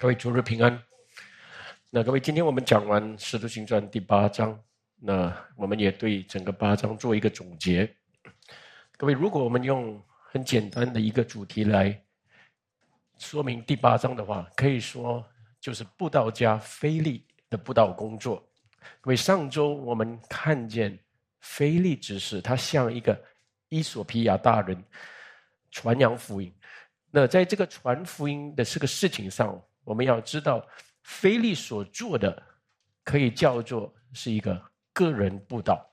各位主日平安。那各位，今天我们讲完《使徒行传》第八章，那我们也对整个八章做一个总结。各位，如果我们用很简单的一个主题来说明第八章的话，可以说就是布道家菲利的布道工作。各位，上周我们看见菲利执事，他像一个伊索皮亚大人传扬福音。那在这个传福音的这个事情上，我们要知道，菲利所做的可以叫做是一个个人布道。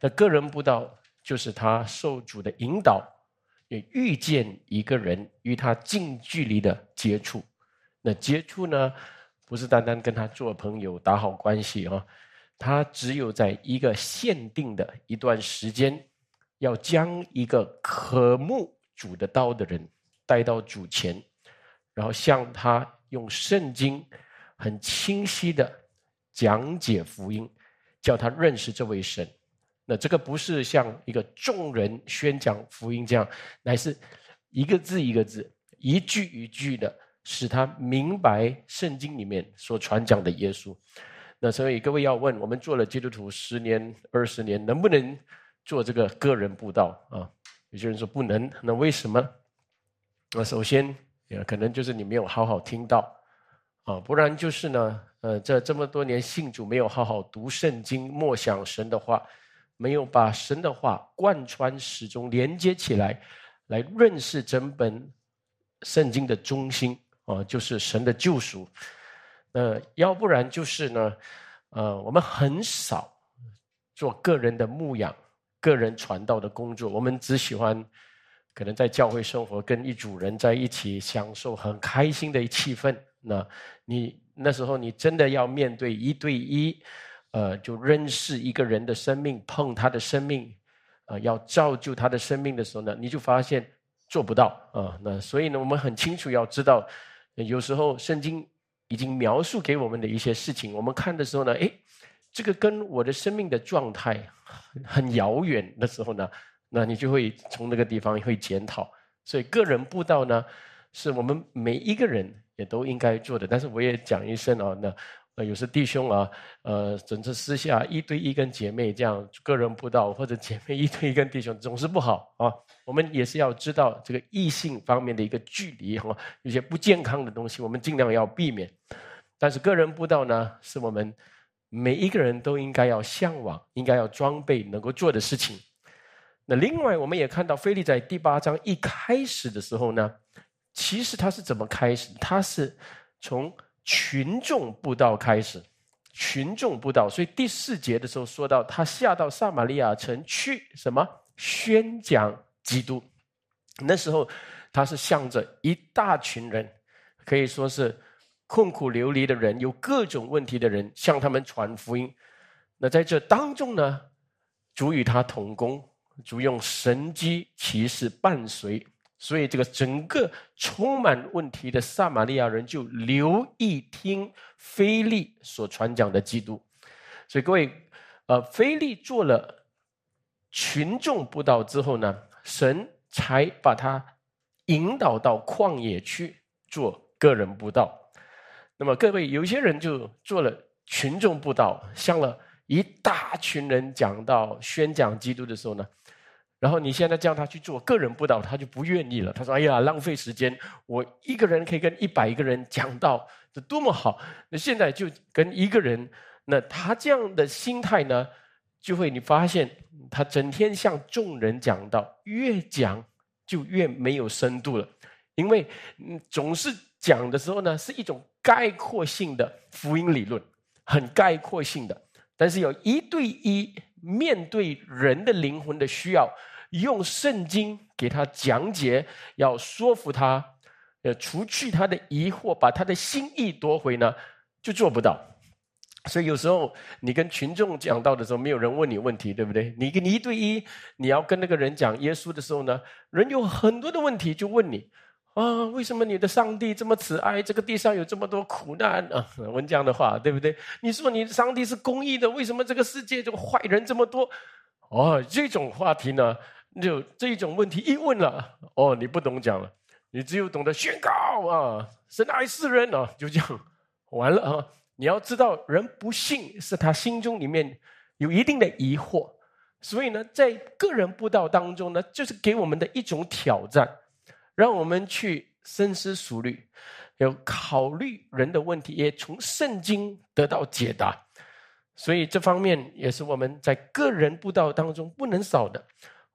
那个人布道就是他受主的引导，也遇见一个人与他近距离的接触。那接触呢，不是单单跟他做朋友、打好关系啊，他只有在一个限定的一段时间，要将一个渴慕主的道的人。带到主前，然后向他用圣经很清晰的讲解福音，叫他认识这位神。那这个不是像一个众人宣讲福音这样，乃是一个字一个字、一句一句的，使他明白圣经里面所传讲的耶稣。那所以各位要问，我们做了基督徒十年、二十年，能不能做这个个人布道啊？有些人说不能，那为什么？那首先，也可能就是你没有好好听到，啊，不然就是呢，呃，这这么多年信主没有好好读圣经，默想神的话，没有把神的话贯穿始终，连接起来，来认识整本圣经的中心，啊，就是神的救赎。呃，要不然就是呢，呃，我们很少做个人的牧养、个人传道的工作，我们只喜欢。可能在教会生活，跟一组人在一起享受很开心的气氛。那你那时候你真的要面对一对一，呃，就认识一个人的生命，碰他的生命，呃，要造就他的生命的时候呢，你就发现做不到啊。那所以呢，我们很清楚要知道，有时候圣经已经描述给我们的一些事情，我们看的时候呢，诶，这个跟我的生命的状态很遥远的时候呢。那你就会从那个地方会检讨，所以个人布道呢，是我们每一个人也都应该做的。但是我也讲一声啊，那呃有时弟兄啊，呃，整次私下一对一跟姐妹这样个人布道，或者姐妹一对一跟弟兄，总是不好啊。我们也是要知道这个异性方面的一个距离哈，有些不健康的东西，我们尽量要避免。但是个人布道呢，是我们每一个人都应该要向往、应该要装备能够做的事情。那另外，我们也看到，菲利在第八章一开始的时候呢，其实他是怎么开始？他是从群众布道开始，群众布道。所以第四节的时候说到，他下到撒玛利亚城去，什么宣讲基督。那时候他是向着一大群人，可以说是困苦流离的人，有各种问题的人，向他们传福音。那在这当中呢，主与他同工。主用神机骑士伴随，所以这个整个充满问题的撒玛利亚人就留意听菲利所传讲的基督。所以各位，呃，菲利做了群众布道之后呢，神才把他引导到旷野去做个人布道。那么各位，有些人就做了群众布道，向了一大群人讲到宣讲基督的时候呢。然后你现在叫他去做个人布道，他就不愿意了。他说：“哎呀，浪费时间！我一个人可以跟一百个人讲道，这多么好！那现在就跟一个人，那他这样的心态呢，就会你发现他整天向众人讲道，越讲就越没有深度了，因为总是讲的时候呢，是一种概括性的福音理论，很概括性的，但是有一对一面对人的灵魂的需要。”用圣经给他讲解，要说服他，呃，除去他的疑惑，把他的心意夺回呢，就做不到。所以有时候你跟群众讲到的时候，没有人问你问题，对不对？你跟你一对一，你要跟那个人讲耶稣的时候呢，人有很多的问题就问你啊，为什么你的上帝这么慈爱？这个地上有这么多苦难啊？问这样的话，对不对？你说你的上帝是公义的，为什么这个世界这个坏人这么多？哦，这种话题呢？就这一种问题一问了，哦，你不懂讲了，你只有懂得宣告啊，神爱世人啊，就这样完了啊！你要知道，人不信是他心中里面有一定的疑惑，所以呢，在个人布道当中呢，就是给我们的一种挑战，让我们去深思熟虑，有考虑人的问题，也从圣经得到解答。所以这方面也是我们在个人布道当中不能少的。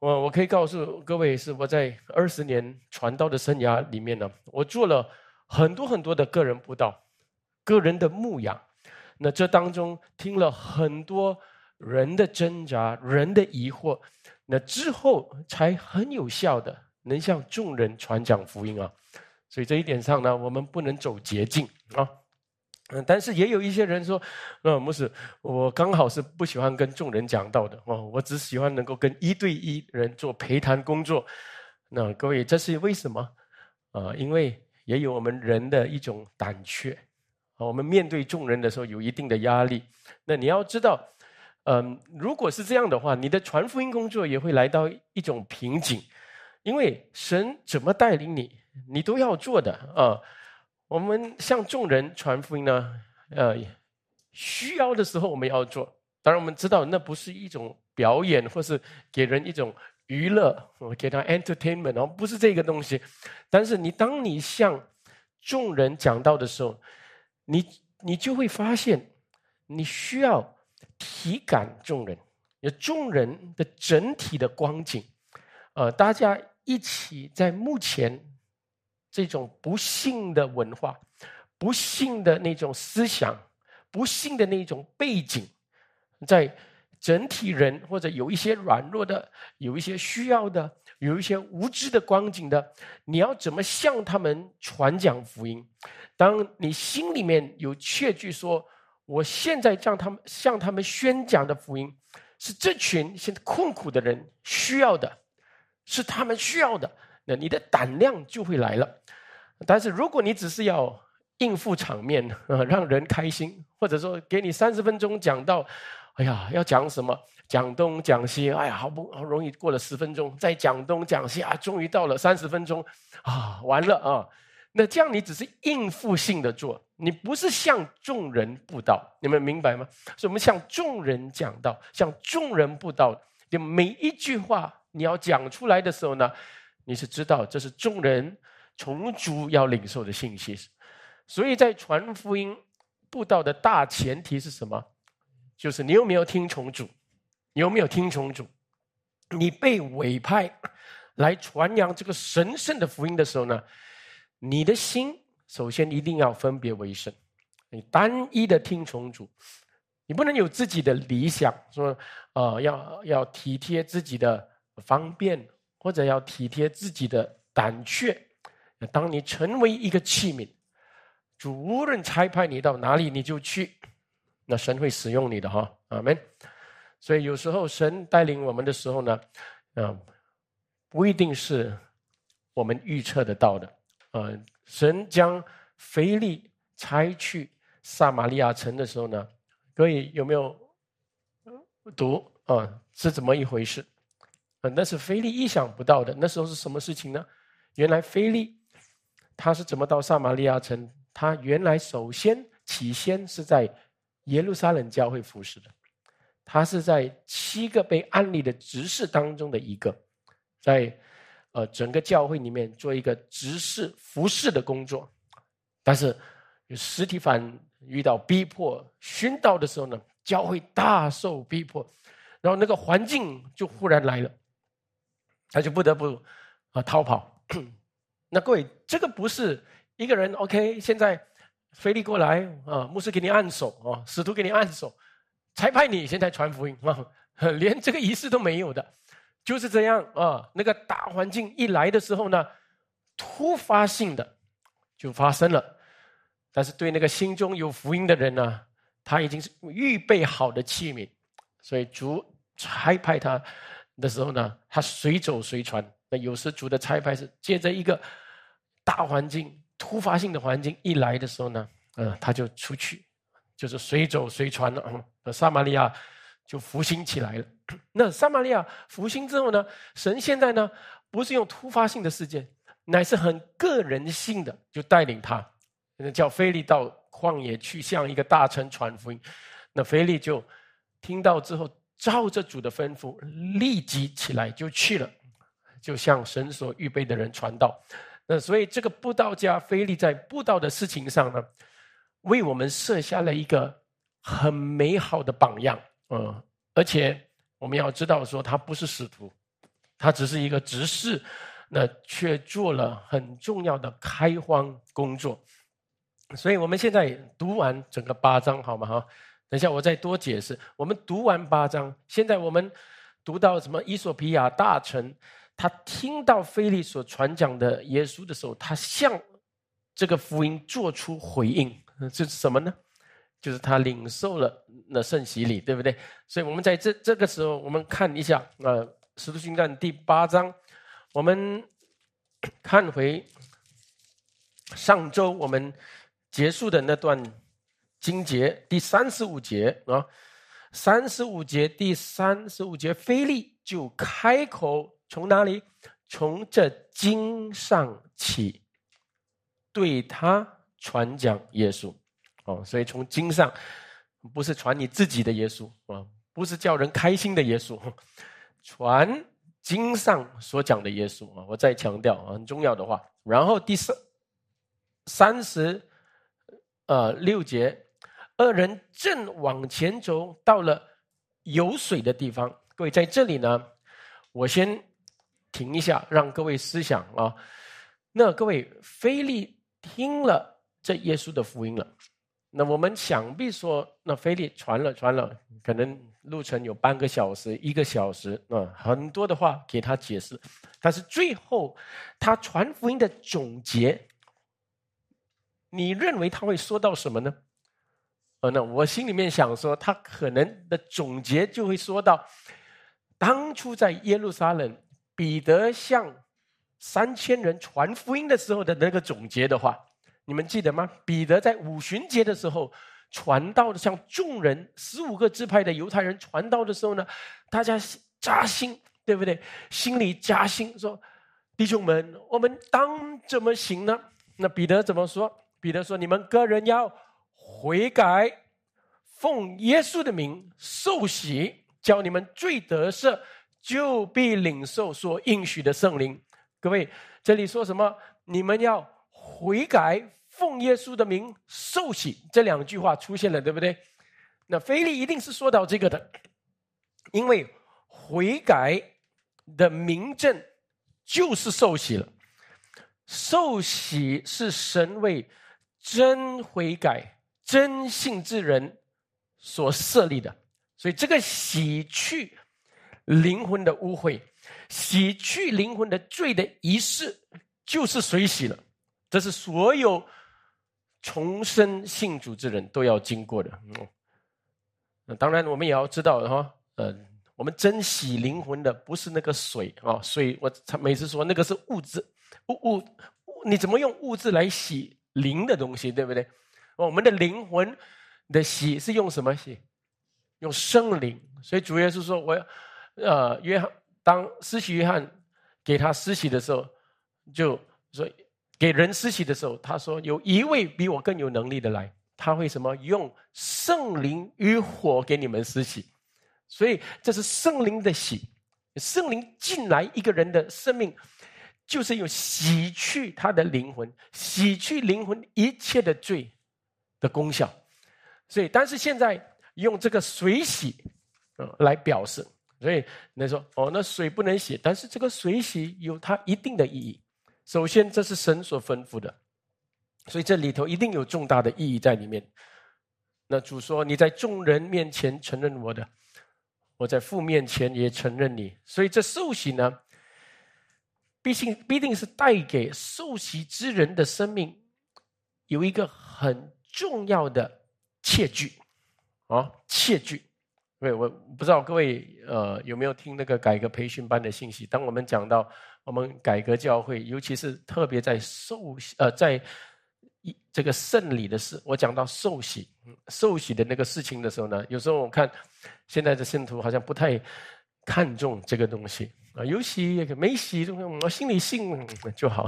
我我可以告诉各位，是我在二十年传道的生涯里面呢，我做了很多很多的个人布道、个人的牧养。那这当中听了很多人的挣扎、人的疑惑，那之后才很有效的能向众人传讲福音啊。所以这一点上呢，我们不能走捷径啊。嗯，但是也有一些人说，呃，牧师，我刚好是不喜欢跟众人讲道的哦，我只喜欢能够跟一对一人做陪谈工作。那各位，这是为什么？啊，因为也有我们人的一种胆怯，我们面对众人的时候有一定的压力。那你要知道，嗯，如果是这样的话，你的传福音工作也会来到一种瓶颈，因为神怎么带领你，你都要做的啊。我们向众人传福音呢，呃，需要的时候我们要做。当然，我们知道那不是一种表演，或是给人一种娱乐，我给他 entertainment 哦，不是这个东西。但是，你当你向众人讲到的时候，你你就会发现，你需要体感众人，有众人的整体的光景，呃，大家一起在目前。这种不幸的文化、不幸的那种思想、不幸的那种背景，在整体人或者有一些软弱的、有一些需要的、有一些无知的光景的，你要怎么向他们传讲福音？当你心里面有确据说，我现在向他们向他们宣讲的福音，是这群现在困苦的人需要的，是他们需要的。那你的胆量就会来了，但是如果你只是要应付场面，让人开心，或者说给你三十分钟讲到，哎呀，要讲什么？讲东讲西，哎呀，好不好容易过了十分钟，再讲东讲西啊，终于到了三十分钟，啊，完了啊！那这样你只是应付性的做，你不是向众人布道，你们明白吗？所以我们向众人讲道，向众人布道，就每一句话你要讲出来的时候呢？你是知道这是众人从主要领受的信息，所以在传福音布道的大前提是什么？就是你有没有听从主？有没有听从主？你被委派来传扬这个神圣的福音的时候呢？你的心首先一定要分别为圣，你单一的听从主，你不能有自己的理想，说啊要要体贴自己的方便。或者要体贴自己的胆怯，当你成为一个器皿，主无论差派你到哪里，你就去，那神会使用你的哈，阿门。所以有时候神带领我们的时候呢，啊，不一定是我们预测得到的。呃，神将腓力差去撒玛利亚城的时候呢，各位有没有读啊？是怎么一回事？那是菲利意想不到的。那时候是什么事情呢？原来菲利他是怎么到撒玛利亚城？他原来首先起先是在耶路撒冷教会服侍的，他是在七个被安利的执事当中的一个，在呃整个教会里面做一个执事服侍的工作。但是实体反遇到逼迫殉道的时候呢，教会大受逼迫，然后那个环境就忽然来了。他就不得不啊逃跑。那各位，这个不是一个人 OK？现在菲利过来啊，牧师给你按手啊，使徒给你按手，才派你现在传福音啊，连这个仪式都没有的，就是这样啊。那个大环境一来的时候呢，突发性的就发生了。但是对那个心中有福音的人呢，他已经是预备好的器皿，所以主差派他。的时候呢，他随走随传。那有时主的差派是借着一个大环境、突发性的环境一来的时候呢，嗯，他就出去，就是随走随传了。嗯，撒玛利亚就复兴起来了。那撒玛利亚复兴之后呢，神现在呢，不是用突发性的事件，乃是很个人性的，就带领他叫菲利到旷野去向一个大臣传福音。那菲利就听到之后，照着主的吩咐，立即起来就去了，就向神所预备的人传道。那所以这个布道家菲利在布道的事情上呢，为我们设下了一个很美好的榜样。嗯，而且我们要知道说，他不是使徒，他只是一个执事。那却做了很重要的开荒工作，所以我们现在读完整个八章，好吗？哈，等一下我再多解释。我们读完八章，现在我们读到什么？伊索比亚大臣他听到菲利所传讲的耶稣的时候，他向这个福音做出回应，这是什么呢？就是他领受了那圣洗礼，对不对？所以我们在这这个时候，我们看一下呃《使徒行传》第八章。我们看回上周我们结束的那段经节，第三十五节啊，三十五节第三十五节，菲利就开口从哪里？从这经上起，对他传讲耶稣哦，所以从经上不是传你自己的耶稣啊，不是叫人开心的耶稣，传。经上所讲的耶稣啊，我再强调啊，很重要的话。然后第三三十呃六节，二人正往前走，到了有水的地方。各位在这里呢，我先停一下，让各位思想啊。那各位，菲利听了这耶稣的福音了。那我们想必说，那菲利传了传了，可能路程有半个小时、一个小时啊，很多的话给他解释。但是最后他传福音的总结，你认为他会说到什么呢？那我心里面想说，他可能的总结就会说到，当初在耶路撒冷，彼得向三千人传福音的时候的那个总结的话。你们记得吗？彼得在五旬节的时候传道的，向众人十五个支派的犹太人传道的时候呢，大家扎心，对不对？心里扎心，说：“弟兄们，我们当怎么行呢？”那彼得怎么说？彼得说：“你们个人要悔改，奉耶稣的名受洗，叫你们罪得赦，就必领受所应许的圣灵。”各位，这里说什么？你们要悔改。奉耶稣的名受洗，这两句话出现了，对不对？那菲利一定是说到这个的，因为悔改的明证就是受洗了。受洗是神为真悔改、真信之人所设立的，所以这个洗去灵魂的污秽、洗去灵魂的罪的仪式，就是水洗了。这是所有。重生信主之人都要经过的，嗯，那当然我们也要知道哈，嗯，我们珍惜灵魂的不是那个水啊，水我他每次说那个是物质，物物，你怎么用物质来洗灵的东西，对不对？我们的灵魂的洗是用什么洗？用圣灵。所以主耶稣说，我呃，约翰当施洗约翰给他施洗的时候，就说。给人施洗的时候，他说：“有一位比我更有能力的来，他会什么？用圣灵与火给你们施洗。所以这是圣灵的洗，圣灵进来一个人的生命，就是有洗去他的灵魂，洗去灵魂一切的罪的功效。所以，但是现在用这个水洗，呃，来表示。所以你说，哦，那水不能洗，但是这个水洗有它一定的意义。”首先，这是神所吩咐的，所以这里头一定有重大的意义在里面。那主说：“你在众人面前承认我的，我在父面前也承认你。”所以这受洗呢，毕竟必定是带给受洗之人的生命有一个很重要的切据啊，切据。对，我不知道各位呃有没有听那个改革培训班的信息？当我们讲到。我们改革教会，尤其是特别在受呃，在一这个圣礼的事，我讲到受洗、受洗的那个事情的时候呢，有时候我看现在的信徒好像不太看重这个东西啊，有洗没洗，我心里信就好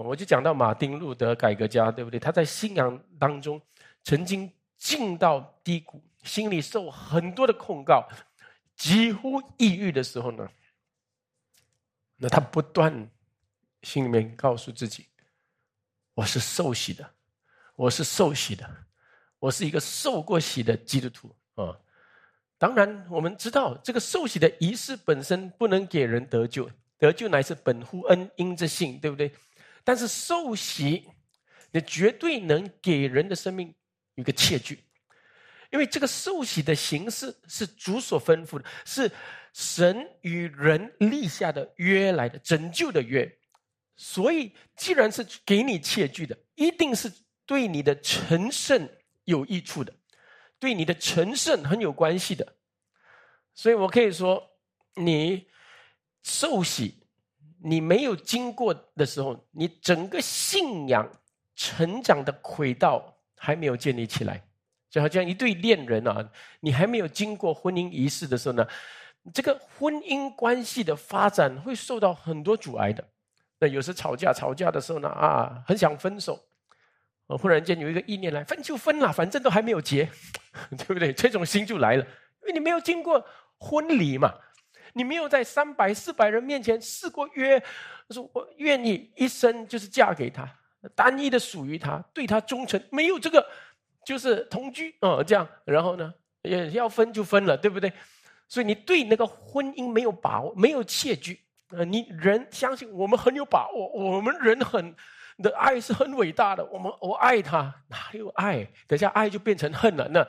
我就讲到马丁路德改革家，对不对？他在信仰当中曾经进到低谷，心里受很多的控告，几乎抑郁的时候呢，那他不断心里面告诉自己：“我是受洗的，我是受洗的，我是一个受过洗的基督徒啊。”当然，我们知道这个受洗的仪式本身不能给人得救，得救乃是本乎恩，因着信，对不对？但是受洗，你绝对能给人的生命一个切据，因为这个受洗的形式是主所吩咐的，是神与人立下的约来的拯救的约。所以，既然是给你切据的，一定是对你的成圣有益处的，对你的成圣很有关系的。所以我可以说，你受洗。你没有经过的时候，你整个信仰成长的轨道还没有建立起来，就好像一对恋人啊，你还没有经过婚姻仪式的时候呢，这个婚姻关系的发展会受到很多阻碍的。那有时吵架吵架的时候呢，啊，很想分手，忽然间有一个意念来，分就分了，反正都还没有结，对不对？这种心就来了，因为你没有经过婚礼嘛。你没有在三百四百人面前试过约，说我愿意一生就是嫁给他，单一的属于他，对他忠诚，没有这个就是同居哦，这样，然后呢，也要分就分了，对不对？所以你对那个婚姻没有把握，没有切据啊！你人相信我们很有把握，我们人很的爱是很伟大的，我们我爱他，哪有爱？等下爱就变成恨了，那。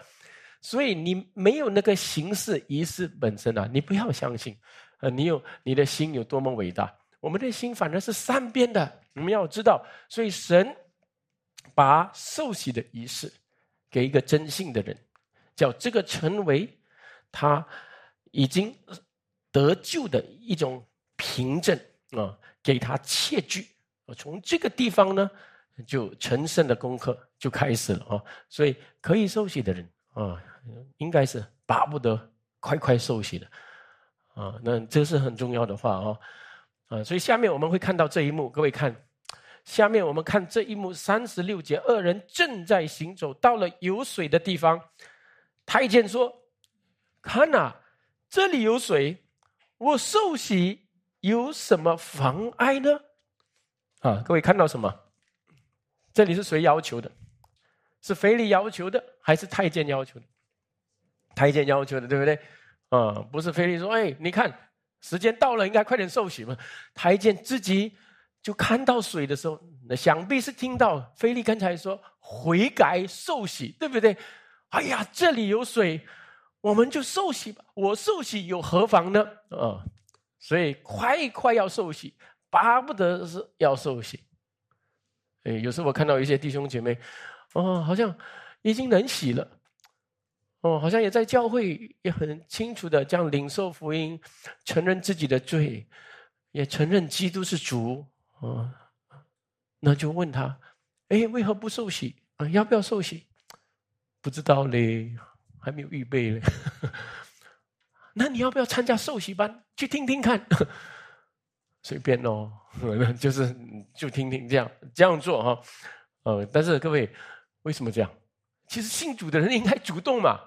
所以你没有那个形式仪式本身啊，你不要相信，呃，你有你的心有多么伟大，我们的心反正是善变的，你们要知道。所以神把受洗的仪式给一个真信的人，叫这个成为他已经得救的一种凭证啊，给他切据。从这个地方呢，就成圣的功课就开始了啊。所以可以受洗的人啊。应该是巴不得快快受洗的，啊，那这是很重要的话哦，啊，所以下面我们会看到这一幕，各位看，下面我们看这一幕三十六节，二人正在行走，到了有水的地方，太监说：“看呐，这里有水，我受洗有什么妨碍呢？”啊，各位看到什么？这里是谁要求的？是腓力要求的，还是太监要求的？太监要求的，对不对？啊，不是菲利说：“哎，你看时间到了，应该快点受洗嘛。”太监自己就看到水的时候，那想必是听到菲利刚才说悔改受洗，对不对？哎呀，这里有水，我们就受洗吧。我受洗有何妨呢？啊，所以快快要受洗，巴不得是要受洗。哎，有时候我看到一些弟兄姐妹，哦，好像已经能洗了。哦，好像也在教会也很清楚的这样领受福音，承认自己的罪，也承认基督是主啊。那就问他，哎，为何不受洗啊？要不要受洗？不知道嘞，还没有预备嘞。那你要不要参加受洗班去听听看？随便哦，就是就听听这样这样做哈。呃，但是各位为什么这样？其实信主的人应该主动嘛。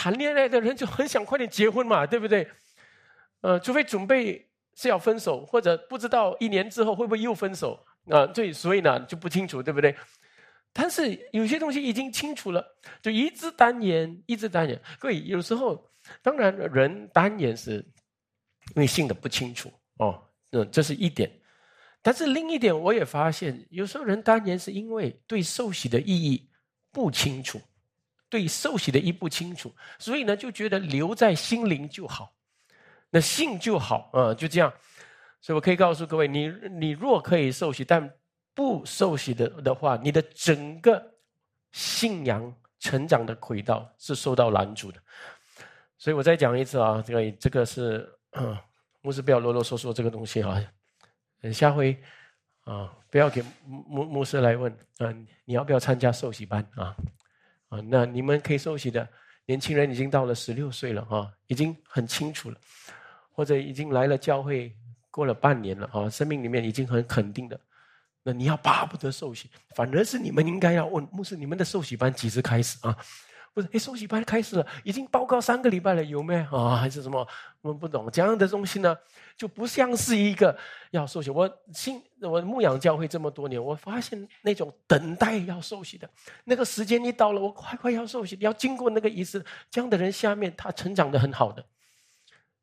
谈恋爱的人就很想快点结婚嘛，对不对？呃，除非准备是要分手，或者不知道一年之后会不会又分手啊？对，所以呢就不清楚，对不对？但是有些东西已经清楚了，就一直单言，一直单言。各位，有时候当然人单言是因为信的不清楚哦，嗯，这是一点。但是另一点，我也发现，有时候人单言是因为对受洗的意义不清楚。对受洗的一不清楚，所以呢就觉得留在心灵就好，那信就好啊，就这样。所以我可以告诉各位，你你若可以受洗，但不受洗的的话，你的整个信仰成长的轨道是受到拦阻的。所以我再讲一次啊，这个这个是牧师不要啰啰嗦嗦这个东西啊。等下回啊，不要给牧牧师来问，嗯，你要不要参加受洗班啊？啊，那你们可以受洗的年轻人已经到了十六岁了哈，已经很清楚了，或者已经来了教会过了半年了哈，生命里面已经很肯定的，那你要巴不得受洗，反而是你们应该要问牧师：你们的受洗班几时开始啊？不是，哎，受洗班开始了，已经报告三个礼拜了，有没有啊？还是什么？我们不懂这样的东西呢，就不像是一个要受洗。我信我牧养教会这么多年，我发现那种等待要受洗的那个时间一到了，我快快要受洗，要经过那个仪式，这样的人下面他成长的很好的，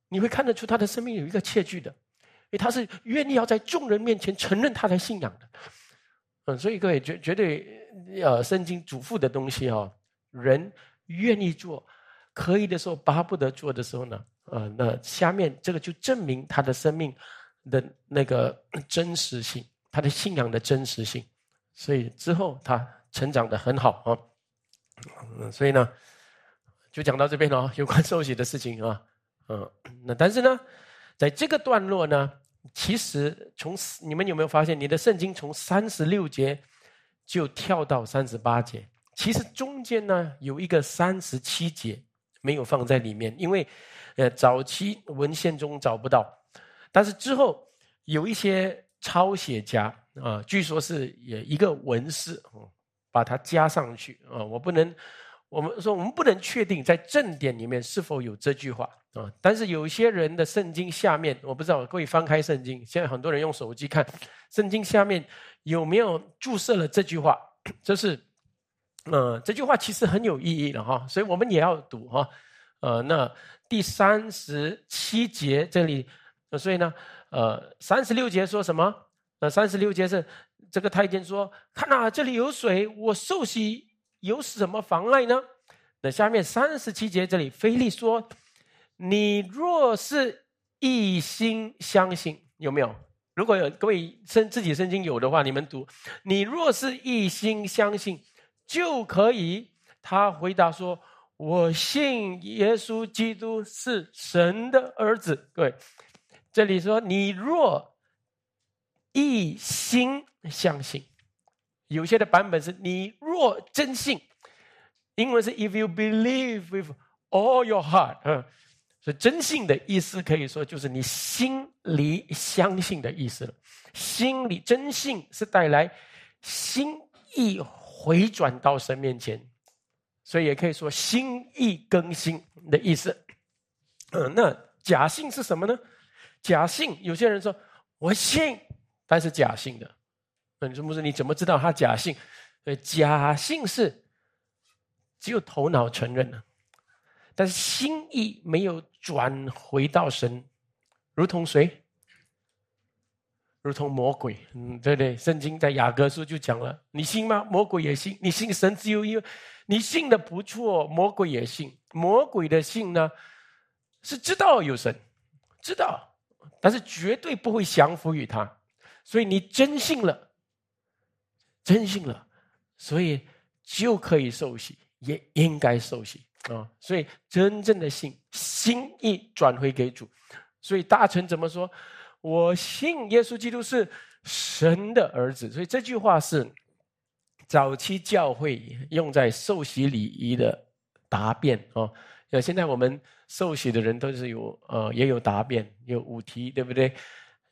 你会看得出他的生命有一个切据的，因为他是愿意要在众人面前承认他的信仰的。嗯，所以各位绝绝对呃，圣经嘱咐的东西哈。人愿意做，可以的时候巴不得做的时候呢，呃，那下面这个就证明他的生命的那个真实性，他的信仰的真实性。所以之后他成长的很好啊，所以呢，就讲到这边了，有关受洗的事情啊，嗯，那但是呢，在这个段落呢，其实从你们有没有发现，你的圣经从三十六节就跳到三十八节？其实中间呢有一个三十七节没有放在里面，因为呃早期文献中找不到，但是之后有一些抄写家啊，据说是也一个文士把它加上去啊，我不能，我们说我们不能确定在正典里面是否有这句话啊，但是有些人的圣经下面，我不知道各位翻开圣经，现在很多人用手机看圣经下面有没有注射了这句话，这是。嗯，这句话其实很有意义的哈，所以我们也要读哈。呃，那第三十七节这里，所以呢，呃，三十六节说什么？呃，三十六节是这个太监说：“看呐，这里有水，我受洗有什么妨碍呢？”那下面三十七节这里，菲利说：“你若是一心相信，有没有？如果有各位圣自己圣经有的话，你们读：你若是一心相信。”就可以，他回答说：“我信耶稣基督是神的儿子。”各位，这里说你若一心相信，有些的版本是你若真信，英文是 “if you believe with all your heart”。嗯，所以真信的意思可以说就是你心里相信的意思了。心里真信是带来心意。回转到神面前，所以也可以说心意更新的意思。嗯，那假信是什么呢？假信有些人说我信，但是假信的。那你说不是？你怎么知道他假信？呃，假信是只有头脑承认了，但是心意没有转回到神，如同谁？如同魔鬼，嗯，对对，圣经在雅各书就讲了，你信吗？魔鬼也信，你信神只有一，你信的不错，魔鬼也信。魔鬼的信呢，是知道有神，知道，但是绝对不会降服于他。所以你真信了，真信了，所以就可以受洗，也应该受洗啊。所以真正的信，心意转回给主。所以大臣怎么说？我信耶稣基督是神的儿子，所以这句话是早期教会用在受洗礼仪的答辩哦。那现在我们受洗的人都是有呃也有答辩，有五题，对不对？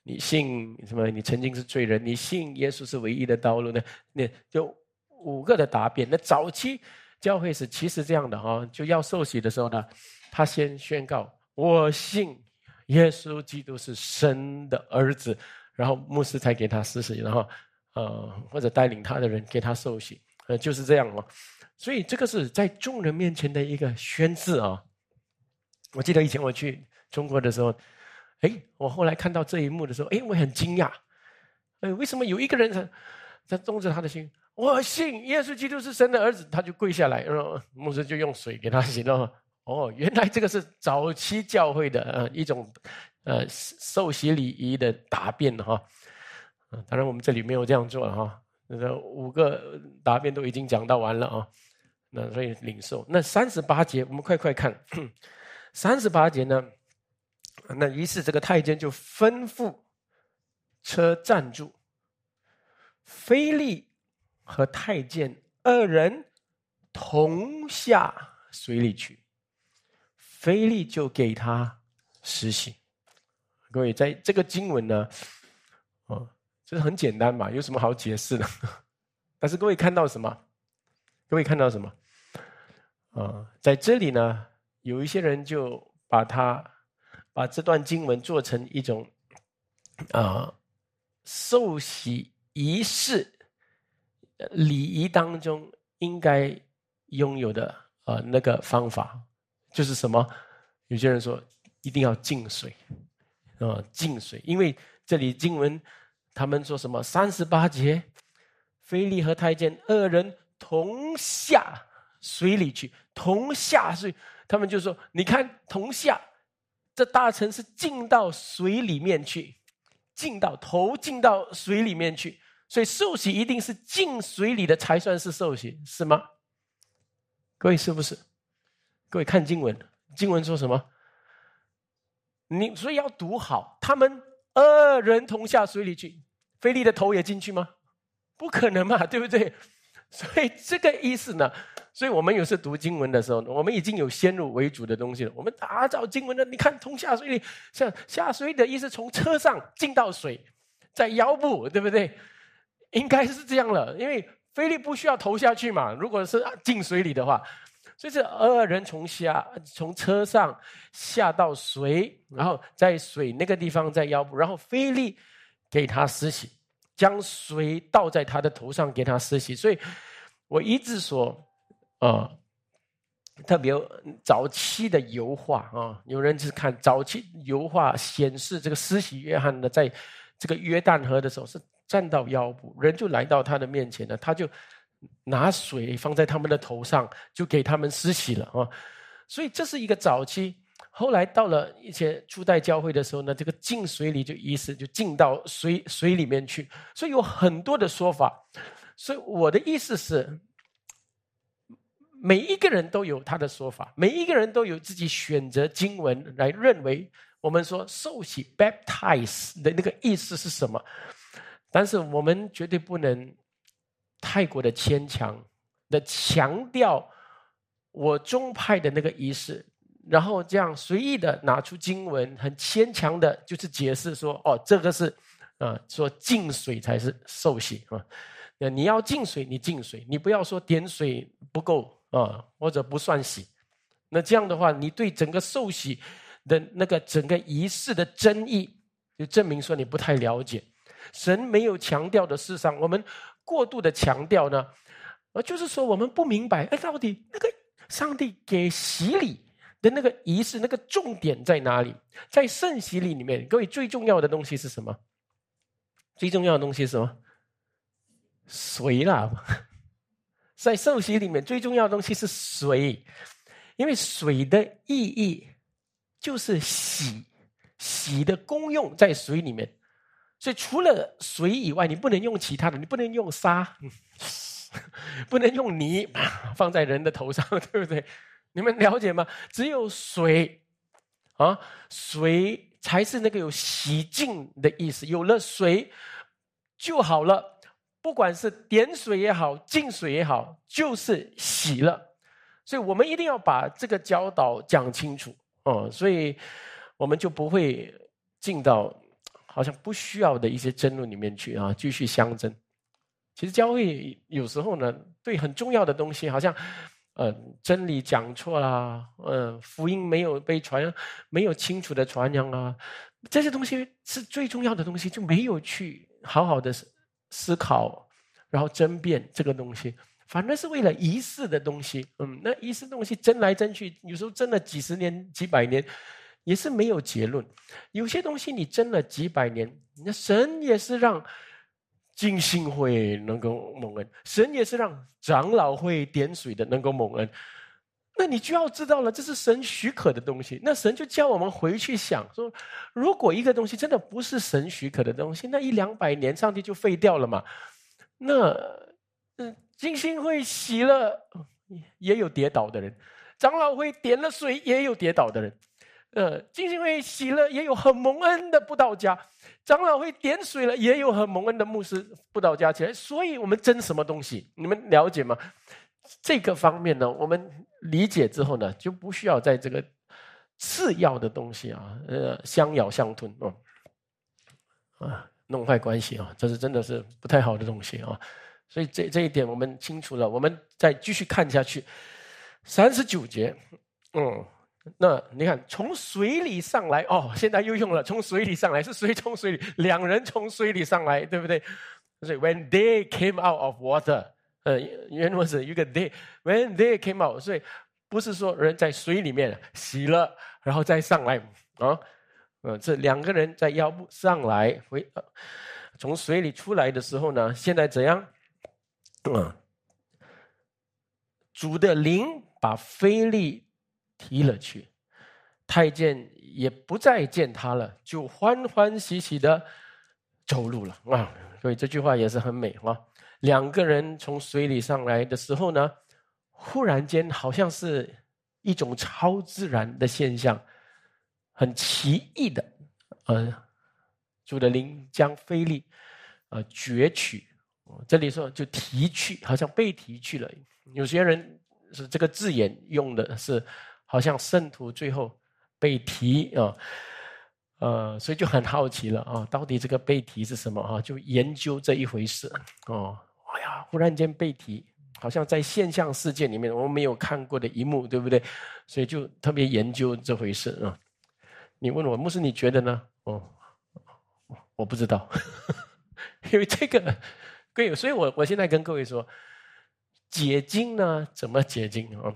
你信什么？你曾经是罪人，你信耶稣是唯一的道路呢？那就五个的答辩。那早期教会是其实这样的哈，就要受洗的时候呢，他先宣告我信。耶稣基督是神的儿子，然后牧师才给他施洗，然后呃或者带领他的人给他受洗，呃就是这样哦。所以这个是在众人面前的一个宣誓啊。我记得以前我去中国的时候，哎，我后来看到这一幕的时候，哎，我很惊讶，哎，为什么有一个人在在动着他的心，我信耶稣基督是神的儿子，他就跪下来，然后牧师就用水给他洗了。哦，原来这个是早期教会的呃一种呃受洗礼仪的答辩哈，当然我们这里没有这样做哈，那五个答辩都已经讲到完了啊，那所以领受。那三十八节我们快快看，三十八节呢，那于是这个太监就吩咐车站住，菲利和太监二人同下水里去。菲利就给他实行。各位，在这个经文呢，哦，这是很简单嘛，有什么好解释的？但是各位看到什么？各位看到什么？啊，在这里呢，有一些人就把它把这段经文做成一种啊受洗仪式礼仪当中应该拥有的啊那个方法，就是什么？有些人说一定要浸水啊，浸水，因为这里经文他们说什么？三十八节，菲利和太监二人同下。水里去，同下水，他们就说：“你看，同下，这大臣是进到水里面去，进到头进到水里面去，所以受洗一定是进水里的才算是受洗，是吗？各位是不是？各位看经文，经文说什么？你所以要读好，他们二人同下水里去，菲利的头也进去吗？不可能嘛，对不对？所以这个意思呢？”所以我们有时读经文的时候，我们已经有先入为主的东西了。我们打造经文的，你看，从下水里，像下水的意思，从车上进到水，在腰部，对不对？应该是这样了，因为菲利不需要投下去嘛。如果是进水里的话，所以这二人从下从车上下到水，然后在水那个地方在腰部，然后菲利给他施洗，将水倒在他的头上给他施洗。所以我一直说。啊，特别早期的油画啊，有人是看早期油画显示这个施洗约翰呢，在这个约旦河的时候是站到腰部，人就来到他的面前了，他就拿水放在他们的头上，就给他们施洗了啊。所以这是一个早期。后来到了一些初代教会的时候呢，这个进水里就意思就进到水水里面去，所以有很多的说法。所以我的意思是。每一个人都有他的说法，每一个人都有自己选择经文来认为我们说受洗 （baptize） 的那个意思是什么。但是我们绝对不能太过的牵强的强调我宗派的那个仪式，然后这样随意的拿出经文，很牵强的，就是解释说：“哦，这个是啊，说进水才是受洗啊。那你要进水，你进水，你不要说点水不够。”啊，或者不算洗，那这样的话，你对整个受洗的那个整个仪式的真意，就证明说你不太了解。神没有强调的事上，我们过度的强调呢，而，就是说我们不明白，哎，到底那个上帝给洗礼的那个仪式，那个重点在哪里？在圣洗礼里面，各位最重要的东西是什么？最重要的东西是什么？水啦。在受洗里面最重要的东西是水，因为水的意义就是洗，洗的功用在水里面，所以除了水以外，你不能用其他的，你不能用沙，不能用泥 放在人的头上，对不对？你们了解吗？只有水啊，水才是那个有洗净的意思，有了水就好了。不管是点水也好，进水也好，就是洗了。所以我们一定要把这个教导讲清楚哦，所以我们就不会进到好像不需要的一些争论里面去啊，继续相争。其实教会有时候呢，对很重要的东西，好像呃真理讲错啦，呃福音没有被传，没有清楚的传扬啊，这些东西是最重要的东西，就没有去好好的。思考，然后争辩这个东西，反正是为了仪式的东西。嗯，那仪式东西争来争去，有时候争了几十年、几百年，也是没有结论。有些东西你争了几百年，那神也是让敬信会能够蒙恩，神也是让长老会点水的能够蒙恩。那你就要知道了，这是神许可的东西。那神就叫我们回去想说，如果一个东西真的不是神许可的东西，那一两百年上帝就废掉了嘛？那嗯，金星会洗了，也有跌倒的人；长老会点了水，也有跌倒的人。呃，金星会洗了，也有很蒙恩的布道家；长老会点水了，也有很蒙恩的牧师布道家起来。所以我们争什么东西？你们了解吗？这个方面呢，我们理解之后呢，就不需要在这个次要的东西啊，呃，相咬相吞哦，啊，弄坏关系啊，这是真的是不太好的东西啊。所以这这一点我们清楚了，我们再继续看下去，三十九节，嗯，那你看从水里上来哦，现在又用了从水里上来，是谁从水里？两人从水里上来，对不对？所以 when they came out of water，呃，原文是一个 they，when they came out，所以不是说人在水里面洗了然后再上来啊，呃，这两个人在腰部上来回，从水里出来的时候呢，现在怎样？嗯，主的灵把菲利提了去，太监也不再见他了，就欢欢喜喜的走路了啊！所以这句话也是很美啊。两个人从水里上来的时候呢，忽然间好像是一种超自然的现象，很奇异的，呃，主的灵将菲利呃攫取。这里说就提去，好像被提去了。有些人是这个字眼用的是，好像圣徒最后被提啊，呃，所以就很好奇了啊，到底这个被提是什么啊？就研究这一回事哦。哎呀，忽然间被提，好像在现象世界里面我们没有看过的一幕，对不对？所以就特别研究这回事啊。你问我牧师，你觉得呢？哦，我不知道，因为这个。各位，所以我我现在跟各位说，解经呢，怎么解经啊？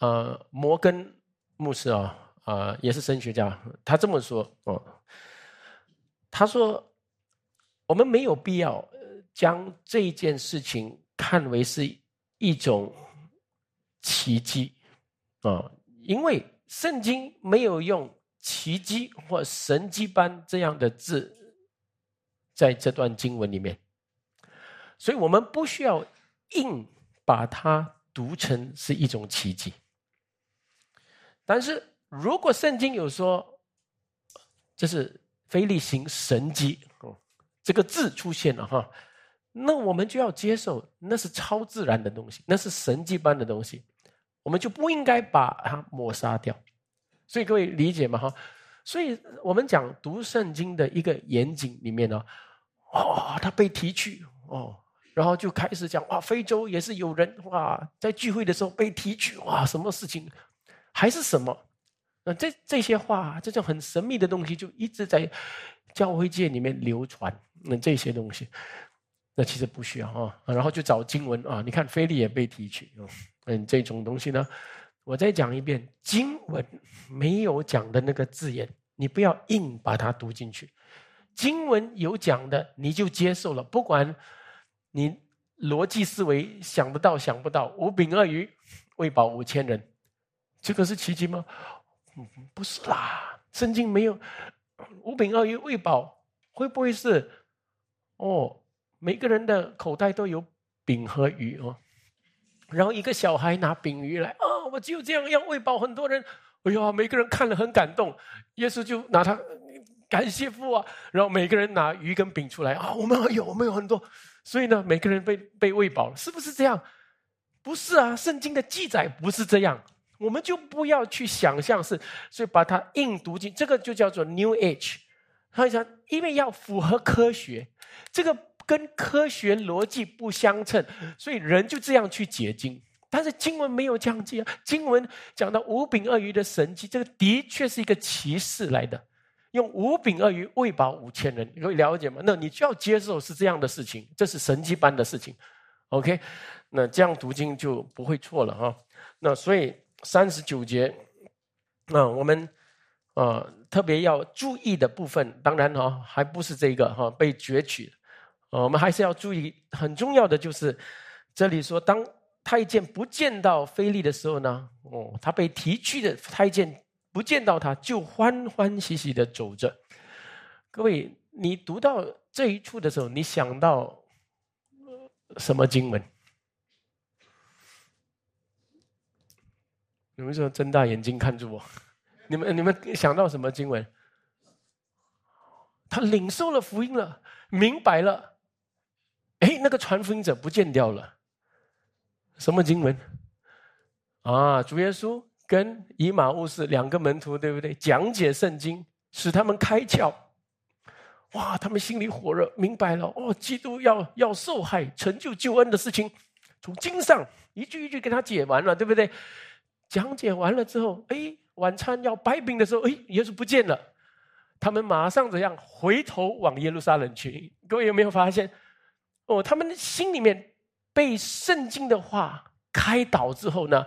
呃，摩根牧师啊，啊，也是神学家，他这么说哦。他说，我们没有必要将这件事情看为是一种奇迹啊，因为圣经没有用奇迹或神迹般这样的字。在这段经文里面，所以我们不需要硬把它读成是一种奇迹。但是如果圣经有说这是非力行神迹，哦，这个字出现了哈，那我们就要接受那是超自然的东西，那是神迹般的东西，我们就不应该把它抹杀掉。所以各位理解吗？哈，所以我们讲读圣经的一个严谨里面呢。哦，他被提去哦，然后就开始讲哇，非洲也是有人哇，在聚会的时候被提去哇，什么事情还是什么？那这这些话，这种很神秘的东西，就一直在教会界里面流传。那这些东西，那其实不需要啊。然后就找经文啊，你看菲利也被提去，嗯，这种东西呢，我再讲一遍，经文没有讲的那个字眼，你不要硬把它读进去。经文有讲的，你就接受了，不管你逻辑思维想得到想不到。五饼二鱼喂饱五千人，这个是奇迹吗？不是啦，圣经没有五饼二鱼喂饱，会不会是？哦，每个人的口袋都有饼和鱼哦，然后一个小孩拿饼鱼来啊，我就这样要喂饱很多人。哎呀，每个人看了很感动，耶稣就拿他。感谢父啊！然后每个人拿鱼跟饼出来啊，我们有，我们有很多，所以呢，每个人被被喂饱了，是不是这样？不是啊，圣经的记载不是这样，我们就不要去想象是，所以把它硬读进，这个就叫做 New Age。他讲，因为要符合科学，这个跟科学逻辑不相称，所以人就这样去解经。但是经文没有这样记啊，经文讲到五饼二鱼的神迹，这个的确是一个奇事来的。用五饼二鱼喂饱五千人，你会了解吗？那你就要接受是这样的事情，这是神迹般的事情。OK，那这样读经就不会错了哈。那所以三十九节，那我们啊特别要注意的部分，当然哈还不是这个哈被攫取，我们还是要注意很重要的就是这里说，当太监不见到菲利的时候呢，哦，他被提去的太监。不见到他，就欢欢喜喜的走着。各位，你读到这一处的时候，你想到什么经文？有没有说睁大眼睛看着我？你们你们想到什么经文？他领受了福音了，明白了。哎，那个传福音者不见掉了。什么经文？啊，主耶稣。跟以马兀士两个门徒，对不对？讲解圣经，使他们开窍，哇，他们心里火热，明白了哦，基督要要受害，成就救恩的事情，从经上一句一句给他解完了，对不对？讲解完了之后，哎，晚餐要掰饼的时候，哎，耶稣不见了，他们马上怎样？回头往耶路撒冷去。各位有没有发现？哦，他们的心里面被圣经的话开导之后呢，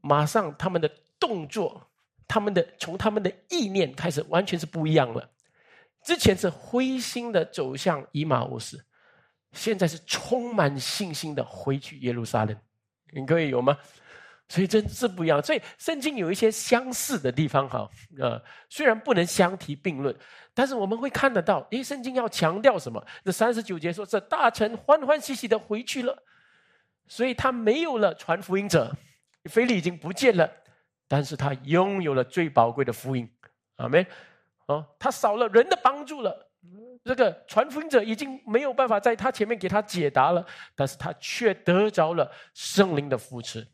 马上他们的动作，他们的从他们的意念开始，完全是不一样了。之前是灰心的走向以马乌斯，现在是充满信心的回去耶路撒冷。你各位有吗？所以真是不一样。所以圣经有一些相似的地方，哈，呃，虽然不能相提并论，但是我们会看得到，诶，圣经要强调什么？这三十九节说，这大臣欢欢喜喜的回去了，所以他没有了传福音者，腓力已经不见了，但是他拥有了最宝贵的福音，阿门。哦，他少了人的帮助了，这个传福音者已经没有办法在他前面给他解答了，但是他却得着了圣灵的扶持，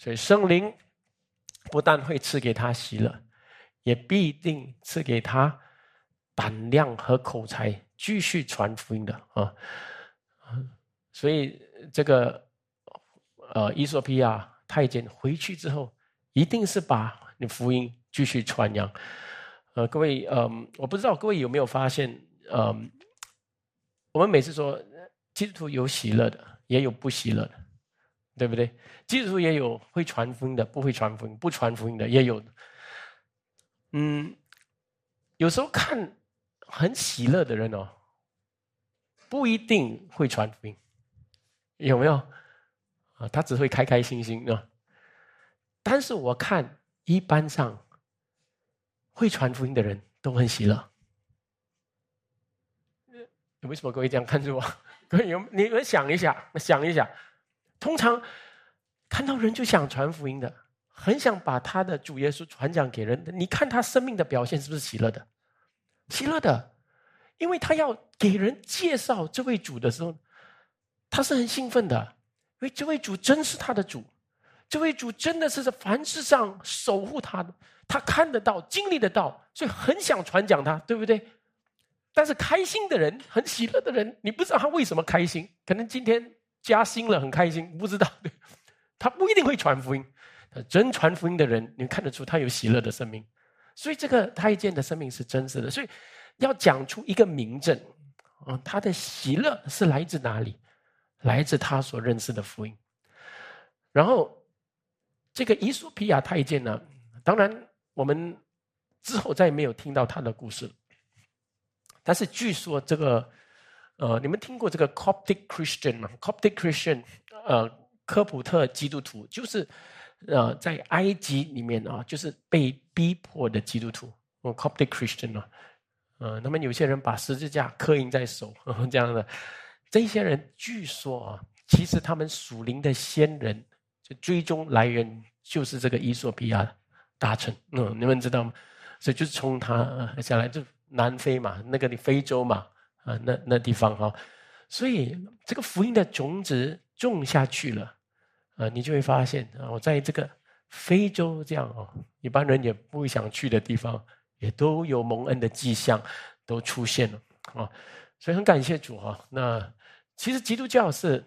所以圣灵不但会赐给他喜乐，也必定赐给他胆量和口才，继续传福音的啊。所以这个呃，伊索比亚太监回去之后，一定是把你福音继续传扬。呃，各位，嗯，我不知道各位有没有发现，嗯，我们每次说基督徒有喜乐的，也有不喜乐的，对不对？基督徒也有会传福音的，不会传福音、不传福音的也有。嗯，有时候看很喜乐的人哦，不一定会传福音，有没有？啊，他只会开开心心啊。但是我看一般上。会传福音的人都很喜乐。为什么各位这样看着我？各位有你们想一想，想一想，通常看到人就想传福音的，很想把他的主耶稣传讲给人。你看他生命的表现是不是喜乐的？喜乐的，因为他要给人介绍这位主的时候，他是很兴奋的，因为这位主真是他的主，这位主真的是在凡事上守护他的。他看得到，经历得到，所以很想传讲他，对不对？但是开心的人，很喜乐的人，你不知道他为什么开心，可能今天加薪了，很开心，不知道。他不一定会传福音，真传福音的人，你看得出他有喜乐的生命。所以这个太监的生命是真实的。所以要讲出一个名证，啊，他的喜乐是来自哪里？来自他所认识的福音。然后这个伊索皮亚太监呢，当然。我们之后再也没有听到他的故事，但是据说这个，呃，你们听过这个 Coptic Christian 吗？Coptic Christian，呃，科普特基督徒，就是呃，在埃及里面啊，就是被逼迫的基督徒。Coptic Christian 啊，呃，那么有些人把十字架刻印在手，这样的，这些人据说啊，其实他们属灵的先人，就最终来源就是这个伊索比亚。大臣，嗯，你们知道吗？所以就是从他下来，就南非嘛，那个你非洲嘛，啊，那那地方哈，所以这个福音的种子种下去了，啊，你就会发现啊，我在这个非洲这样哦，一般人也不会想去的地方，也都有蒙恩的迹象都出现了啊，所以很感谢主哈。那其实基督教是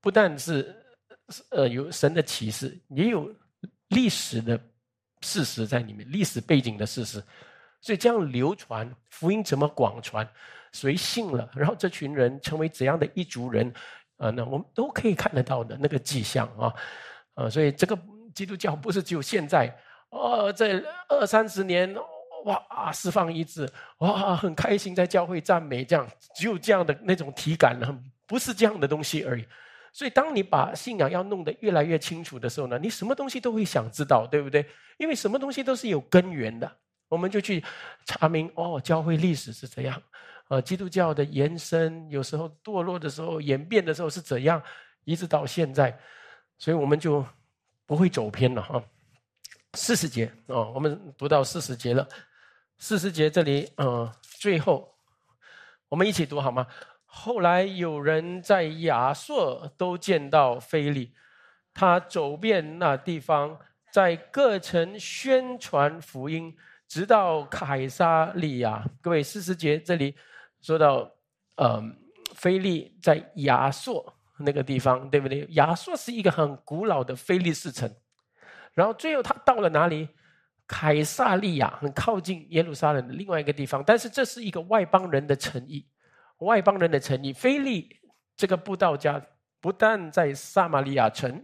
不但是呃有神的启示，也有。历史的事实在里面，历史背景的事实，所以这样流传福音怎么广传，谁信了，然后这群人成为怎样的一族人，啊，那我们都可以看得到的那个迹象啊，啊，所以这个基督教不是只有现在，哦，这二三十年，哇，释放医治，哇，很开心在教会赞美，这样只有这样的那种体感呢，不是这样的东西而已。所以，当你把信仰要弄得越来越清楚的时候呢，你什么东西都会想知道，对不对？因为什么东西都是有根源的，我们就去查明哦，教会历史是怎样，呃，基督教的延伸，有时候堕落的时候、演变的时候是怎样，一直到现在，所以我们就不会走偏了哈。四十节哦，我们读到四十节了，四十节这里，嗯，最后我们一起读好吗？后来有人在亚述都见到菲利，他走遍那地方，在各城宣传福音，直到凯撒利亚。各位四十节这里说到，呃，菲利在亚硕那个地方，对不对？亚硕是一个很古老的菲利士城。然后最后他到了哪里？凯撒利亚很靠近耶路撒冷的另外一个地方，但是这是一个外邦人的诚意，外邦人的诚意。菲利这个布道家不但在撒玛利亚城，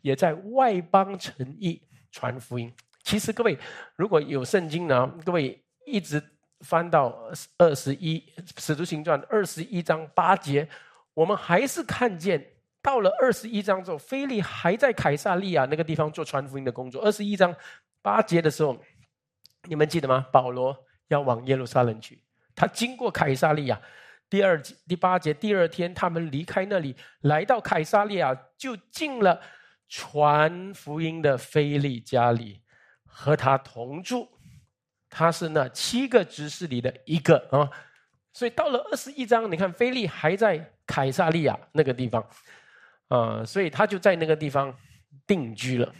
也在外邦城邑传福音。其实各位如果有圣经呢，各位一直翻到二十一使徒行传二十一章八节，我们还是看见到了二十一章之后，菲利还在凯撒利亚那个地方做传福音的工作。二十一章。八节的时候，你们记得吗？保罗要往耶路撒冷去，他经过凯撒利亚。第二第八节，第二天他们离开那里，来到凯撒利亚，就进了传福音的菲利家里，和他同住。他是那七个执事里的一个啊。所以到了二十一章，你看菲利还在凯撒利亚那个地方啊，所以他就在那个地方定居了。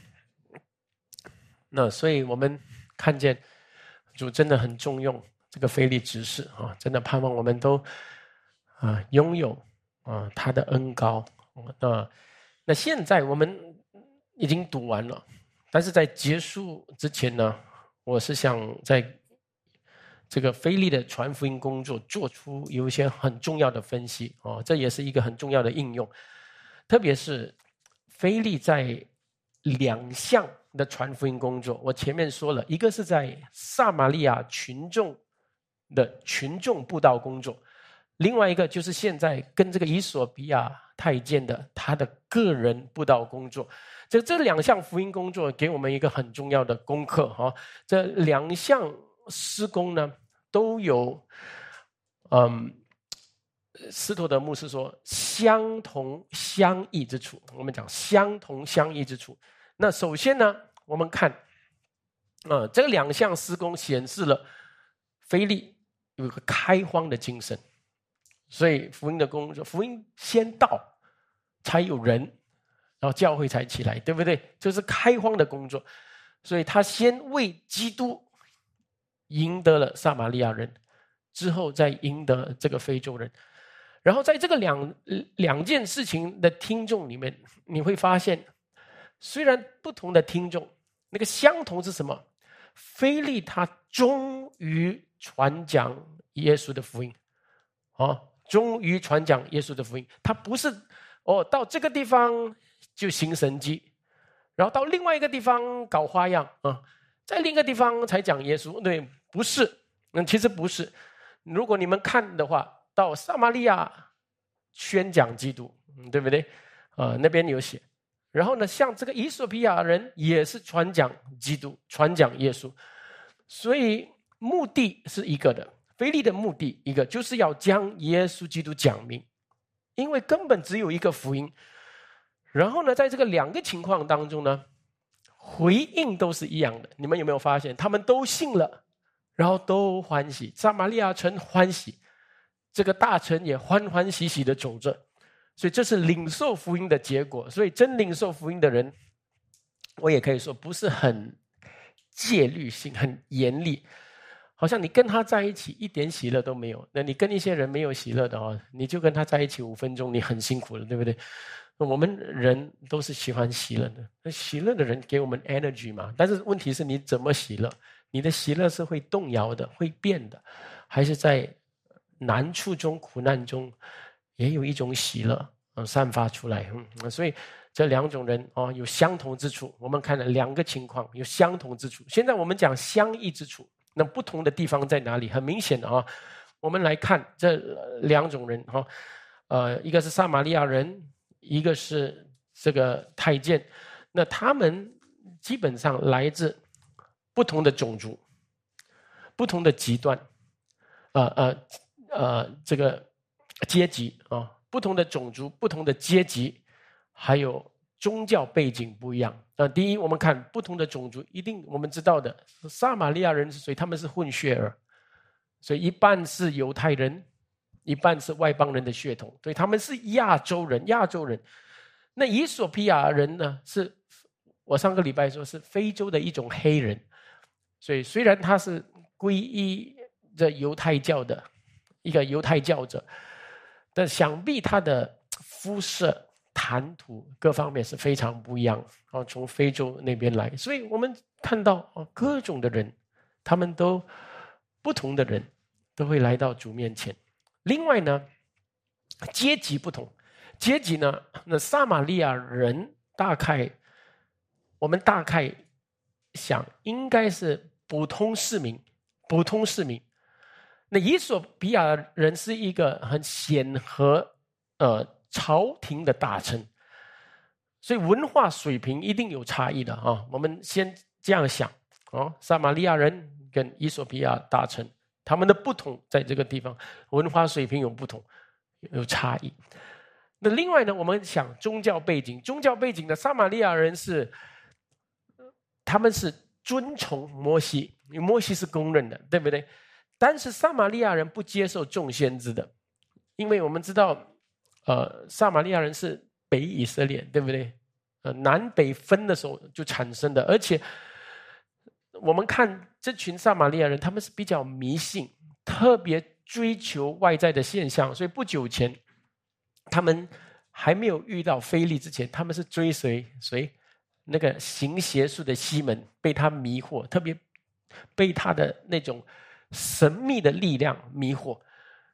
那所以我们看见主真的很重用这个菲利执事啊，真的盼望我们都啊拥有啊他的恩高。那那现在我们已经读完了，但是在结束之前呢，我是想在这个菲利的传福音工作做出有一些很重要的分析哦，这也是一个很重要的应用，特别是菲利在两项。的传福音工作，我前面说了一个是在撒玛利亚群众的群众布道工作，另外一个就是现在跟这个伊索比亚太监的他的个人布道工作。这这两项福音工作给我们一个很重要的功课哈。这两项施工呢都有，嗯，斯托德牧师说相同相异之处。我们讲相同相异之处。那首先呢，我们看，啊，这两项施工显示了菲利有一个开荒的精神，所以福音的工作，福音先到，才有人，然后教会才起来，对不对？就是开荒的工作，所以他先为基督赢得了撒玛利亚人，之后再赢得这个非洲人，然后在这个两两件事情的听众里面，你会发现。虽然不同的听众，那个相同是什么？菲利他终于传讲耶稣的福音，啊，终于传讲耶稣的福音。他不是哦，到这个地方就行神迹，然后到另外一个地方搞花样啊，在另一个地方才讲耶稣。对，不是，嗯，其实不是。如果你们看的话，到撒玛利亚宣讲基督，对不对？啊，那边有写。然后呢，像这个伊索比亚人也是传讲基督、传讲耶稣，所以目的是一个的。菲利的目的一个就是要将耶稣基督讲明，因为根本只有一个福音。然后呢，在这个两个情况当中呢，回应都是一样的。你们有没有发现，他们都信了，然后都欢喜，撒玛利亚城欢喜，这个大臣也欢欢喜喜的走着。所以这是领受福音的结果。所以真领受福音的人，我也可以说不是很戒律性、很严厉，好像你跟他在一起一点喜乐都没有。那你跟一些人没有喜乐的哦，你就跟他在一起五分钟，你很辛苦了，对不对？我们人都是喜欢喜乐的，那喜乐的人给我们 energy 嘛。但是问题是你怎么喜乐？你的喜乐是会动摇的、会变的，还是在难处中、苦难中？也有一种喜乐，嗯，散发出来，嗯，所以这两种人哦，有相同之处。我们看了两个情况，有相同之处。现在我们讲相异之处，那不同的地方在哪里？很明显的啊，我们来看这两种人哈，呃，一个是撒玛利亚人，一个是这个太监，那他们基本上来自不同的种族、不同的极端，呃呃呃，这个。阶级啊，不同的种族、不同的阶级，还有宗教背景不一样。那第一，我们看不同的种族，一定我们知道的，撒玛利亚人是谁？他们是混血儿，所以一半是犹太人，一半是外邦人的血统，所以他们是亚洲人。亚洲人，那伊索比亚人呢？是我上个礼拜说是非洲的一种黑人，所以虽然他是皈依这犹太教的一个犹太教者，但想必他的肤色、谈吐各方面是非常不一样啊。从非洲那边来，所以我们看到啊，各种的人，他们都不同的人都会来到主面前。另外呢，阶级不同，阶级呢，那撒玛利亚人大概，我们大概想应该是。普通市民，普通市民，那伊索比亚人是一个很显赫呃朝廷的大臣，所以文化水平一定有差异的啊。我们先这样想哦，撒玛利亚人跟伊索比亚大臣他们的不同在这个地方，文化水平有不同，有差异。那另外呢，我们想宗教背景，宗教背景的撒玛利亚人是，他们是。遵从摩西，因为摩西是公认的，对不对？但是撒玛利亚人不接受众先知的，因为我们知道，呃，撒玛利亚人是北以色列，对不对？呃，南北分的时候就产生的，而且我们看这群撒玛利亚人，他们是比较迷信，特别追求外在的现象，所以不久前，他们还没有遇到菲利之前，他们是追随谁？那个行邪术的西门被他迷惑，特别被他的那种神秘的力量迷惑。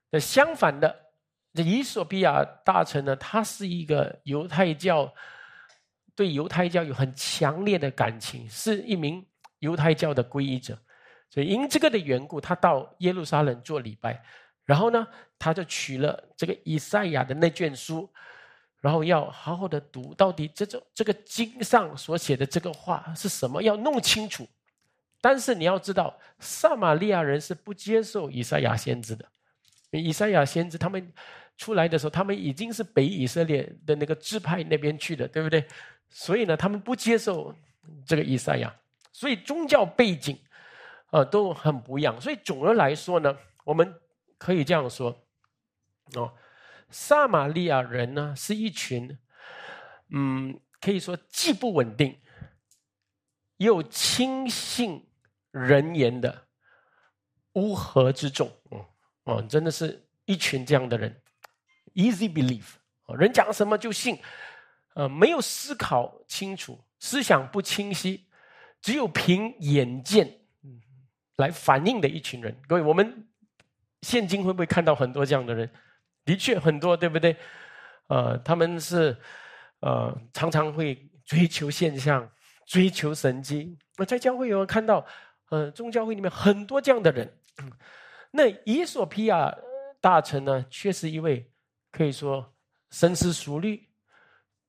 那相反的，这伊索比亚大臣呢，他是一个犹太教，对犹太教有很强烈的感情，是一名犹太教的皈依者。所以因这个的缘故，他到耶路撒冷做礼拜，然后呢，他就取了这个以赛亚的那卷书。然后要好好的读，到底这种这个经上所写的这个话是什么？要弄清楚。但是你要知道，撒玛利亚人是不接受以赛亚先知的。以赛亚先知他们出来的时候，他们已经是北以色列的那个支派那边去的，对不对？所以呢，他们不接受这个以赛亚。所以宗教背景啊都很不一样。所以总的来说呢，我们可以这样说，哦。撒玛利亚人呢，是一群，嗯，可以说既不稳定，又轻信人言的乌合之众。嗯，哦，真的是一群这样的人，easy belief，人讲什么就信，呃，没有思考清楚，思想不清晰，只有凭眼见，来反映的一群人。各位，我们现今会不会看到很多这样的人？的确很多，对不对？呃，他们是呃常常会追求现象，追求神迹。那在教会有看到，呃，宗教会里面很多这样的人。那伊索比亚大臣呢，却是一位可以说深思熟虑、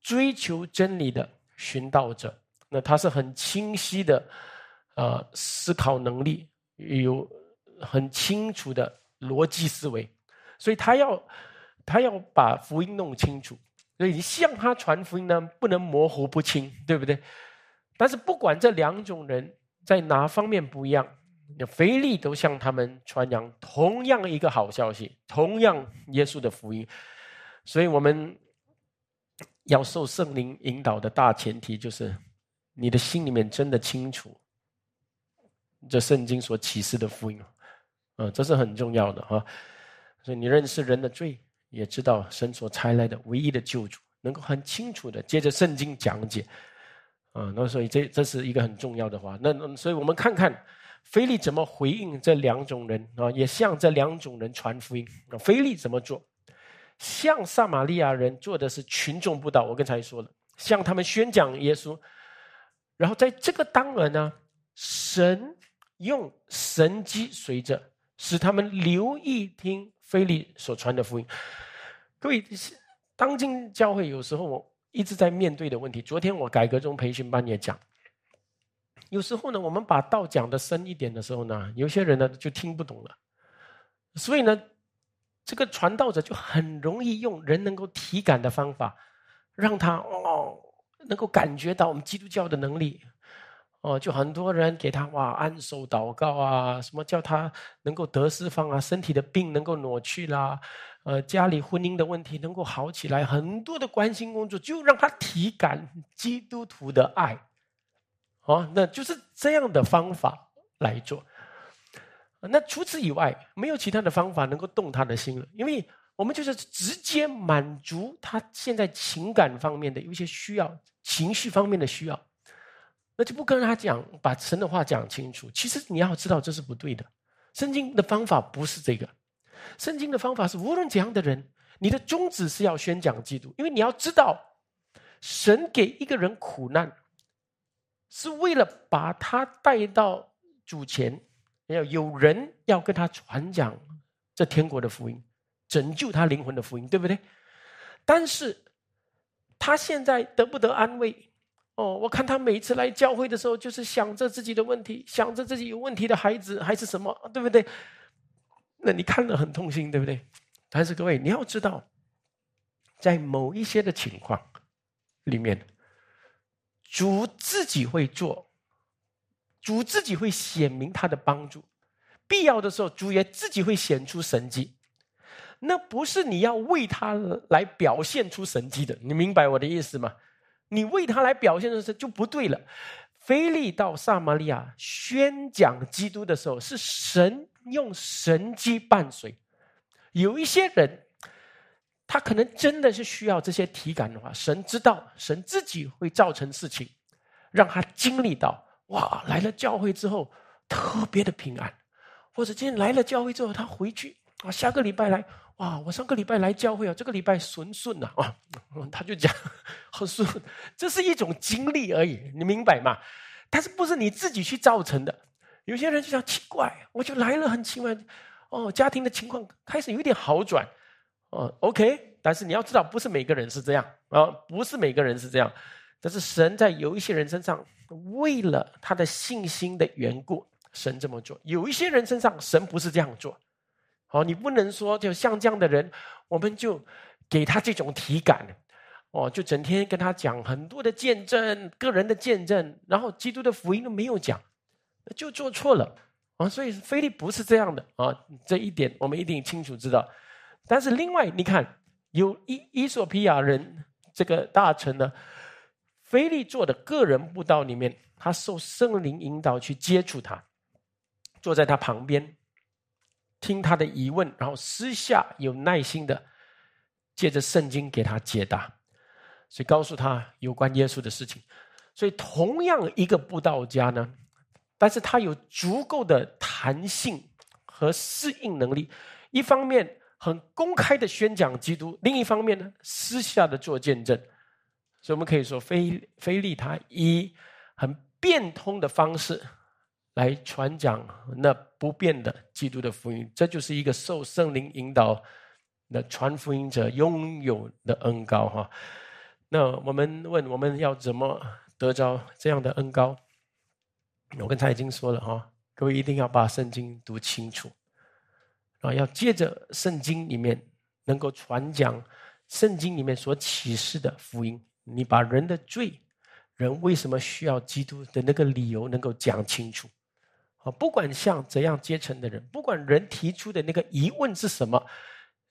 追求真理的寻道者。那他是很清晰的，呃，思考能力有很清楚的逻辑思维。所以他要，他要把福音弄清楚，所以你向他传福音呢，不能模糊不清，对不对？但是不管这两种人在哪方面不一样，腓力都向他们传扬同样一个好消息，同样耶稣的福音。所以我们要受圣灵引导的大前提就是，你的心里面真的清楚这圣经所启示的福音，啊，这是很重要的哈。所以你认识人的罪，也知道神所差来的唯一的救主，能够很清楚的接着圣经讲解，啊，那所以这这是一个很重要的话。那所以我们看看菲利怎么回应这两种人啊，也向这两种人传福音。那菲利怎么做？向撒玛利亚人做的是群众布道。我刚才说了，向他们宣讲耶稣。然后在这个当儿呢，神用神机随着，使他们留意听。菲利所传的福音，各位，当今教会有时候我一直在面对的问题。昨天我改革中培训班也讲，有时候呢，我们把道讲的深一点的时候呢，有些人呢就听不懂了。所以呢，这个传道者就很容易用人能够体感的方法，让他哦能够感觉到我们基督教的能力。哦，就很多人给他哇安守祷告啊，什么叫他能够得释放啊，身体的病能够挪去啦，呃，家里婚姻的问题能够好起来，很多的关心工作，就让他体感基督徒的爱，哦，那就是这样的方法来做。那除此以外，没有其他的方法能够动他的心了，因为我们就是直接满足他现在情感方面的有一些需要，情绪方面的需要，那就不跟他讲，把神的话讲清楚。其实你要知道这是不对的，圣经的方法不是这个，圣经的方法是无论怎样的人，你的宗旨是要宣讲基督，因为你要知道，神给一个人苦难，是为了把他带到主前。要有人要跟他传讲这天国的福音，拯救他灵魂的福音，对不对？但是他现在得不得安慰？哦，我看他每次来教会的时候，就是想着自己的问题，想着自己有问题的孩子，还是什么，对不对？那你看了很痛心，对不对？但是各位，你要知道，在某一些的情况里面，主自己会做。主自己会显明他的帮助，必要的时候，主也自己会显出神迹。那不是你要为他来表现出神迹的，你明白我的意思吗？你为他来表现的时候就不对了。菲利到撒玛利亚宣讲基督的时候，是神用神迹伴随。有一些人，他可能真的是需要这些体感的话，神知道，神自己会造成事情，让他经历到。哇，来了教会之后特别的平安，或者今天来了教会之后，他回去啊，下个礼拜来哇，我上个礼拜来教会啊，这个礼拜顺顺呐啊，他就讲很顺，这是一种经历而已，你明白吗？但是不是你自己去造成的？有些人就想奇怪，我就来了很奇怪哦，家庭的情况开始有一点好转哦，OK，但是你要知道，不是每个人是这样啊，不是每个人是这样，但是神在有一些人身上。为了他的信心的缘故，神这么做。有一些人身上，神不是这样做。好，你不能说就像这样的人，我们就给他这种体感，哦，就整天跟他讲很多的见证，个人的见证，然后基督的福音都没有讲，就做错了啊。所以菲利不是这样的啊，这一点我们一定清楚知道。但是另外，你看，有伊伊索比亚人这个大臣呢。菲利做的个人布道里面，他受圣灵引导去接触他，坐在他旁边，听他的疑问，然后私下有耐心的借着圣经给他解答，所以告诉他有关耶稣的事情。所以同样一个布道家呢，但是他有足够的弹性和适应能力，一方面很公开的宣讲基督，另一方面呢，私下的做见证。所以，我们可以说，菲菲利他以很变通的方式来传讲那不变的基督的福音，这就是一个受圣灵引导的传福音者拥有的恩高哈。那我们问，我们要怎么得着这样的恩高？我刚才已经说了哈，各位一定要把圣经读清楚啊，要借着圣经里面能够传讲圣经里面所启示的福音。你把人的罪，人为什么需要基督的那个理由能够讲清楚，啊，不管像怎样阶层的人，不管人提出的那个疑问是什么，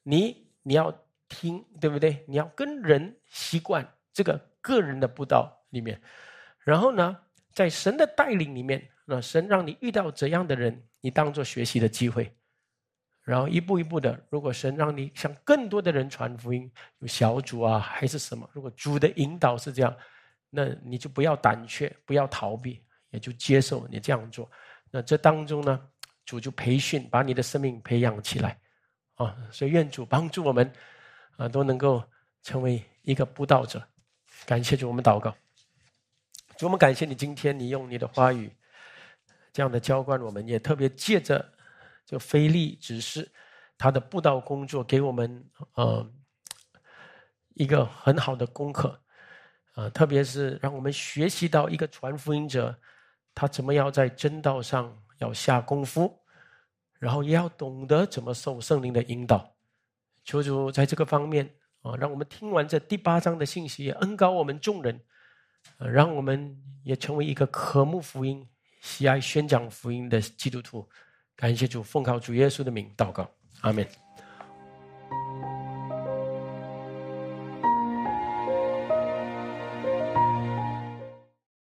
你你要听，对不对？你要跟人习惯这个个人的步道里面，然后呢，在神的带领里面，那神让你遇到怎样的人，你当做学习的机会。然后一步一步的，如果神让你向更多的人传福音，有小组啊还是什么，如果主的引导是这样，那你就不要胆怯，不要逃避，也就接受你这样做。那这当中呢，主就培训，把你的生命培养起来，啊，所以愿主帮助我们，啊，都能够成为一个布道者。感谢主，我们祷告。主，我们感谢你今天你用你的话语这样的浇灌我们，也特别借着。就菲利指示他的布道工作，给我们呃一个很好的功课啊，特别是让我们学习到一个传福音者，他怎么要在真道上要下功夫，然后也要懂得怎么受圣灵的引导。求主在这个方面啊，让我们听完这第八章的信息，也恩高我们众人，让我们也成为一个渴慕福音、喜爱宣讲福音的基督徒。感谢主，奉靠主耶稣的名祷告，阿门。